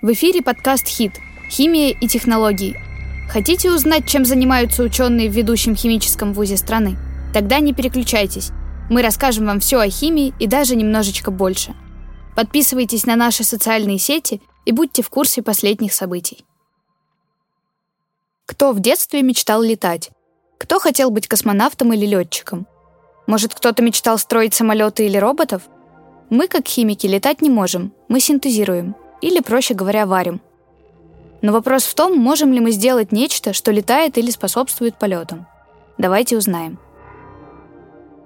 В эфире подкаст «Хит. Химия и технологии». Хотите узнать, чем занимаются ученые в ведущем химическом вузе страны? Тогда не переключайтесь. Мы расскажем вам все о химии и даже немножечко больше. Подписывайтесь на наши социальные сети и будьте в курсе последних событий. Кто в детстве мечтал летать? Кто хотел быть космонавтом или летчиком? Может, кто-то мечтал строить самолеты или роботов? Мы, как химики, летать не можем, мы синтезируем – или, проще говоря, варим. Но вопрос в том, можем ли мы сделать нечто, что летает или способствует полетам. Давайте узнаем.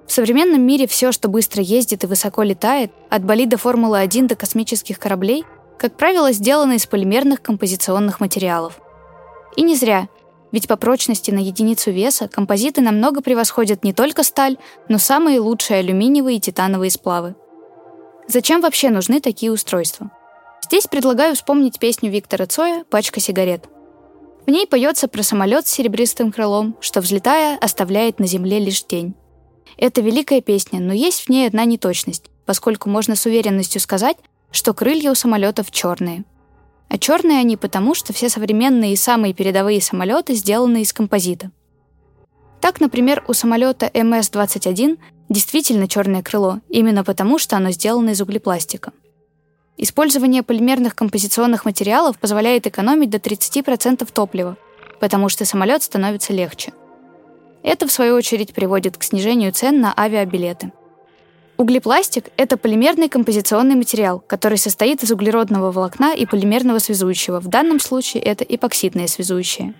В современном мире все, что быстро ездит и высоко летает, от болида Формулы-1 до космических кораблей, как правило, сделано из полимерных композиционных материалов. И не зря, ведь по прочности на единицу веса композиты намного превосходят не только сталь, но самые лучшие алюминиевые и титановые сплавы. Зачем вообще нужны такие устройства? Здесь предлагаю вспомнить песню Виктора Цоя «Пачка сигарет». В ней поется про самолет с серебристым крылом, что, взлетая, оставляет на земле лишь тень. Это великая песня, но есть в ней одна неточность, поскольку можно с уверенностью сказать, что крылья у самолетов черные. А черные они потому, что все современные и самые передовые самолеты сделаны из композита. Так, например, у самолета МС-21 действительно черное крыло, именно потому, что оно сделано из углепластика. Использование полимерных композиционных материалов позволяет экономить до 30% топлива, потому что самолет становится легче. Это, в свою очередь, приводит к снижению цен на авиабилеты. Углепластик — это полимерный композиционный материал, который состоит из углеродного волокна и полимерного связующего. В данном случае это эпоксидное связующее.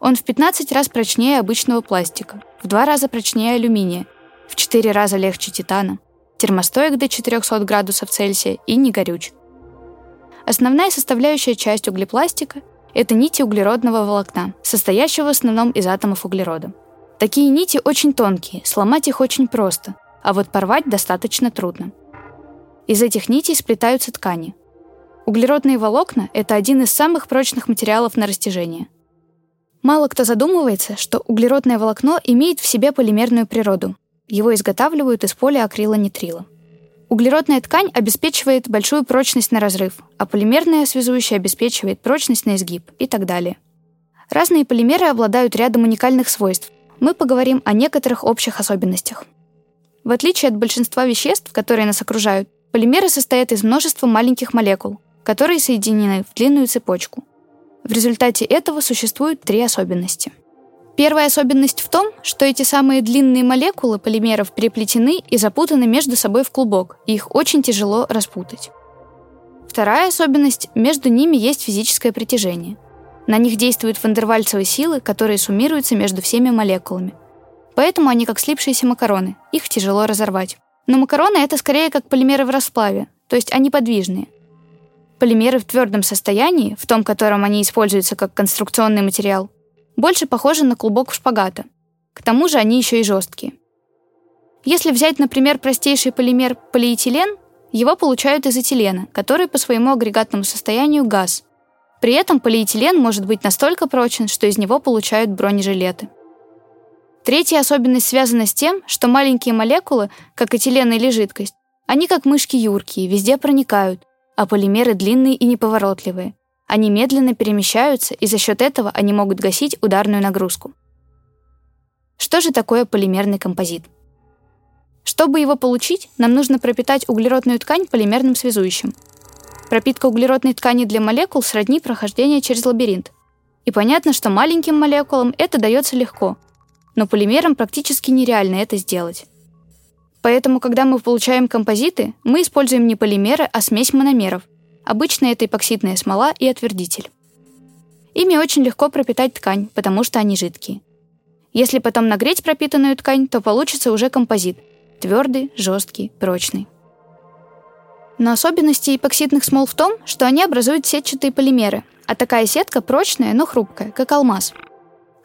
Он в 15 раз прочнее обычного пластика, в 2 раза прочнее алюминия, в 4 раза легче титана, термостоек до 400 градусов Цельсия и не горюч. Основная составляющая часть углепластика – это нити углеродного волокна, состоящего в основном из атомов углерода. Такие нити очень тонкие, сломать их очень просто, а вот порвать достаточно трудно. Из этих нитей сплетаются ткани. Углеродные волокна – это один из самых прочных материалов на растяжение. Мало кто задумывается, что углеродное волокно имеет в себе полимерную природу. Его изготавливают из полиакрилонитрила. Углеродная ткань обеспечивает большую прочность на разрыв, а полимерная связующая обеспечивает прочность на изгиб и так далее. Разные полимеры обладают рядом уникальных свойств. Мы поговорим о некоторых общих особенностях. В отличие от большинства веществ, которые нас окружают, полимеры состоят из множества маленьких молекул, которые соединены в длинную цепочку. В результате этого существуют три особенности – Первая особенность в том, что эти самые длинные молекулы полимеров переплетены и запутаны между собой в клубок, и их очень тяжело распутать. Вторая особенность – между ними есть физическое притяжение. На них действуют вандервальцевые силы, которые суммируются между всеми молекулами. Поэтому они как слипшиеся макароны, их тяжело разорвать. Но макароны — это скорее как полимеры в расплаве, то есть они подвижные. Полимеры в твердом состоянии, в том, котором они используются как конструкционный материал, больше похожи на клубок шпагата. К тому же они еще и жесткие. Если взять, например, простейший полимер полиэтилен, его получают из этилена, который по своему агрегатному состоянию газ. При этом полиэтилен может быть настолько прочен, что из него получают бронежилеты. Третья особенность связана с тем, что маленькие молекулы, как этилен или жидкость, они как мышки юркие, везде проникают, а полимеры длинные и неповоротливые – они медленно перемещаются, и за счет этого они могут гасить ударную нагрузку. Что же такое полимерный композит? Чтобы его получить, нам нужно пропитать углеродную ткань полимерным связующим. Пропитка углеродной ткани для молекул сродни прохождения через лабиринт. И понятно, что маленьким молекулам это дается легко, но полимерам практически нереально это сделать. Поэтому, когда мы получаем композиты, мы используем не полимеры, а смесь мономеров – Обычно это эпоксидная смола и отвердитель. Ими очень легко пропитать ткань, потому что они жидкие. Если потом нагреть пропитанную ткань, то получится уже композит. Твердый, жесткий, прочный. Но особенности эпоксидных смол в том, что они образуют сетчатые полимеры, а такая сетка прочная, но хрупкая, как алмаз –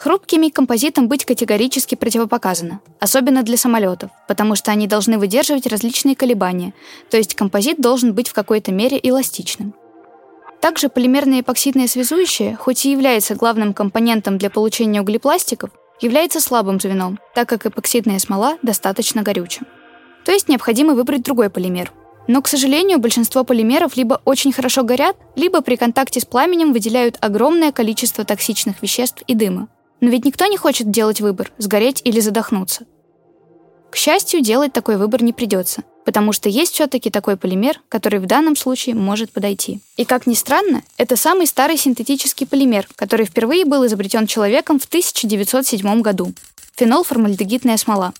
Хрупкими композитам быть категорически противопоказано, особенно для самолетов, потому что они должны выдерживать различные колебания, то есть композит должен быть в какой-то мере эластичным. Также полимерное эпоксидное связующее, хоть и является главным компонентом для получения углепластиков, является слабым звеном, так как эпоксидная смола достаточно горюча. То есть необходимо выбрать другой полимер, Но, к сожалению, большинство полимеров либо очень хорошо горят, либо при контакте с пламенем выделяют огромное количество токсичных веществ и дыма. Но ведь никто не хочет делать выбор – сгореть или задохнуться. К счастью, делать такой выбор не придется, потому что есть все-таки такой полимер, который в данном случае может подойти. И как ни странно, это самый старый синтетический полимер, который впервые был изобретен человеком в 1907 году – фенолформальдегидная смола.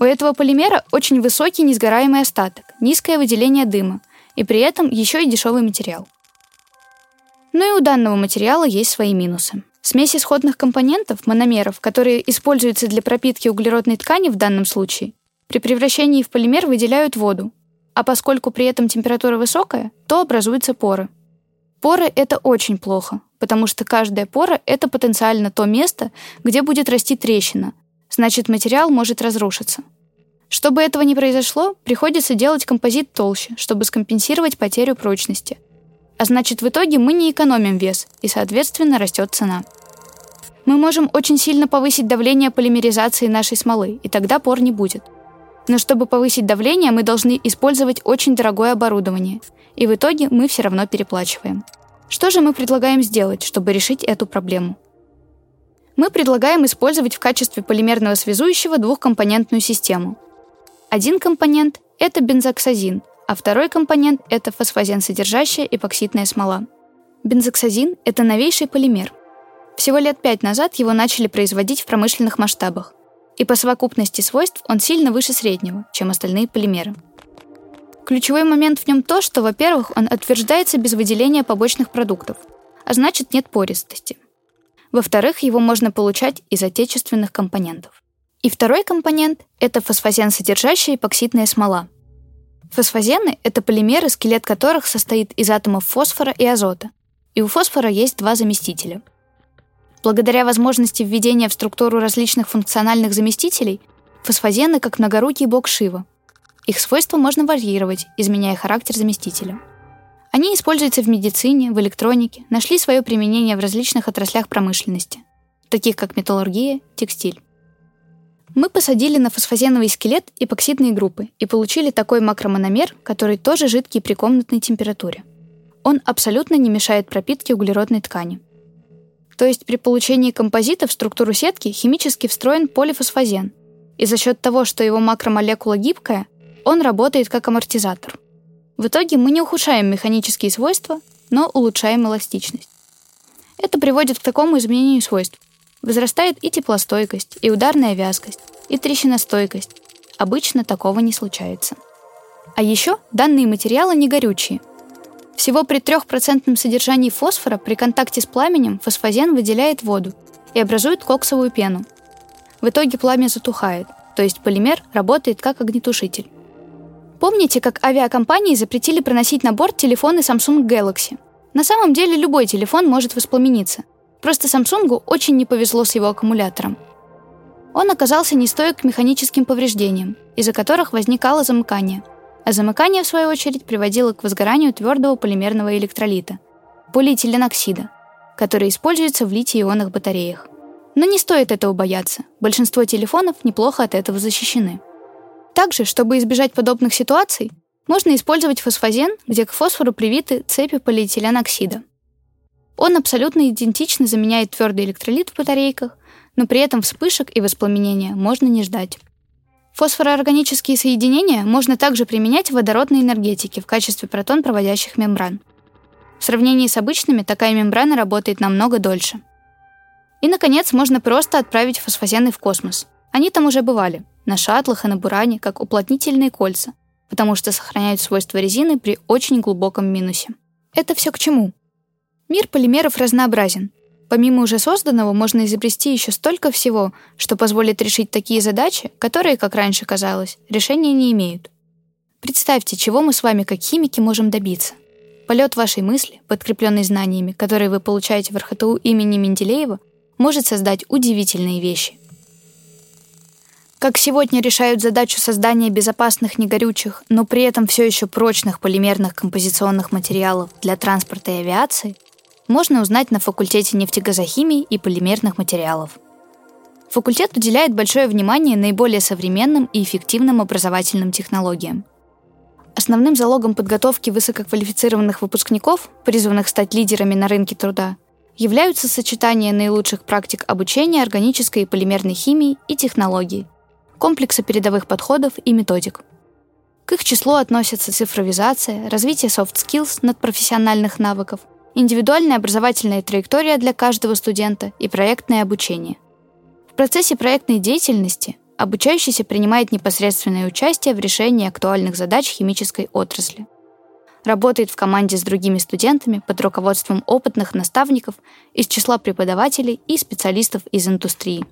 У этого полимера очень высокий несгораемый остаток, низкое выделение дыма и при этом еще и дешевый материал. Но и у данного материала есть свои минусы. Смесь исходных компонентов, мономеров, которые используются для пропитки углеродной ткани в данном случае, при превращении в полимер выделяют воду, а поскольку при этом температура высокая, то образуются поры. Поры — это очень плохо, потому что каждая пора — это потенциально то место, где будет расти трещина, значит материал может разрушиться. Чтобы этого не произошло, приходится делать композит толще, чтобы скомпенсировать потерю прочности. А значит, в итоге мы не экономим вес, и, соответственно, растет цена. Мы можем очень сильно повысить давление полимеризации нашей смолы, и тогда пор не будет. Но чтобы повысить давление, мы должны использовать очень дорогое оборудование, и в итоге мы все равно переплачиваем. Что же мы предлагаем сделать, чтобы решить эту проблему? мы предлагаем использовать в качестве полимерного связующего двухкомпонентную систему. Один компонент – это бензоксазин, а второй компонент – это фосфозен-содержащая эпоксидная смола. Бензоксазин – это новейший полимер. Всего лет пять назад его начали производить в промышленных масштабах, и по совокупности свойств он сильно выше среднего, чем остальные полимеры. Ключевой момент в нем то, что, во-первых, он утверждается без выделения побочных продуктов, а значит нет пористости – во-вторых, его можно получать из отечественных компонентов. И второй компонент — это фосфозен-содержащая эпоксидная смола. Фосфозены — это полимеры, скелет которых состоит из атомов фосфора и азота. И у фосфора есть два заместителя. Благодаря возможности введения в структуру различных функциональных заместителей, фосфозены как многорукий бог Шива. Их свойства можно варьировать, изменяя характер заместителя. Они используются в медицине, в электронике, нашли свое применение в различных отраслях промышленности, таких как металлургия, текстиль. Мы посадили на фосфозеновый скелет эпоксидные группы и получили такой макромономер, который тоже жидкий при комнатной температуре. Он абсолютно не мешает пропитке углеродной ткани. То есть при получении композита в структуру сетки химически встроен полифосфозен, и за счет того, что его макромолекула гибкая, он работает как амортизатор – в итоге мы не ухудшаем механические свойства, но улучшаем эластичность. Это приводит к такому изменению свойств. Возрастает и теплостойкость, и ударная вязкость, и трещиностойкость. Обычно такого не случается. А еще данные материалы не горючие. Всего при 3% содержании фосфора при контакте с пламенем фосфозен выделяет воду и образует коксовую пену. В итоге пламя затухает, то есть полимер работает как огнетушитель. Помните, как авиакомпании запретили проносить на борт телефоны Samsung Galaxy? На самом деле любой телефон может воспламениться. Просто Samsung очень не повезло с его аккумулятором. Он оказался нестойк к механическим повреждениям, из-за которых возникало замыкание. А замыкание, в свою очередь, приводило к возгоранию твердого полимерного электролита – полиэтиленоксида, который используется в литий-ионных батареях. Но не стоит этого бояться. Большинство телефонов неплохо от этого защищены. Также, чтобы избежать подобных ситуаций, можно использовать фосфозен, где к фосфору привиты цепи полиэтиленоксида. Он абсолютно идентично заменяет твердый электролит в батарейках, но при этом вспышек и воспламенения можно не ждать. Фосфороорганические соединения можно также применять в водородной энергетике в качестве протон-проводящих мембран. В сравнении с обычными такая мембрана работает намного дольше. И, наконец, можно просто отправить фосфозены в космос. Они там уже бывали на шаттлах и на буране, как уплотнительные кольца, потому что сохраняют свойства резины при очень глубоком минусе. Это все к чему? Мир полимеров разнообразен. Помимо уже созданного, можно изобрести еще столько всего, что позволит решить такие задачи, которые, как раньше казалось, решения не имеют. Представьте, чего мы с вами как химики можем добиться. Полет вашей мысли, подкрепленный знаниями, которые вы получаете в РХТУ имени Менделеева, может создать удивительные вещи. Как сегодня решают задачу создания безопасных негорючих, но при этом все еще прочных полимерных композиционных материалов для транспорта и авиации, можно узнать на факультете нефтегазохимии и полимерных материалов. Факультет уделяет большое внимание наиболее современным и эффективным образовательным технологиям. Основным залогом подготовки высококвалифицированных выпускников, призванных стать лидерами на рынке труда, являются сочетание наилучших практик обучения органической и полимерной химии и технологий, комплекса передовых подходов и методик. К их числу относятся цифровизация, развитие soft skills надпрофессиональных навыков, индивидуальная образовательная траектория для каждого студента и проектное обучение. В процессе проектной деятельности обучающийся принимает непосредственное участие в решении актуальных задач химической отрасли – работает в команде с другими студентами под руководством опытных наставников из числа преподавателей и специалистов из индустрии.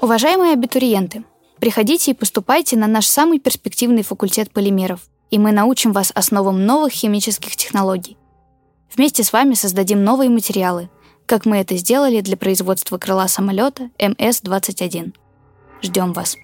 Уважаемые абитуриенты, приходите и поступайте на наш самый перспективный факультет полимеров, и мы научим вас основам новых химических технологий. Вместе с вами создадим новые материалы, как мы это сделали для производства крыла самолета МС-21. Ждем вас!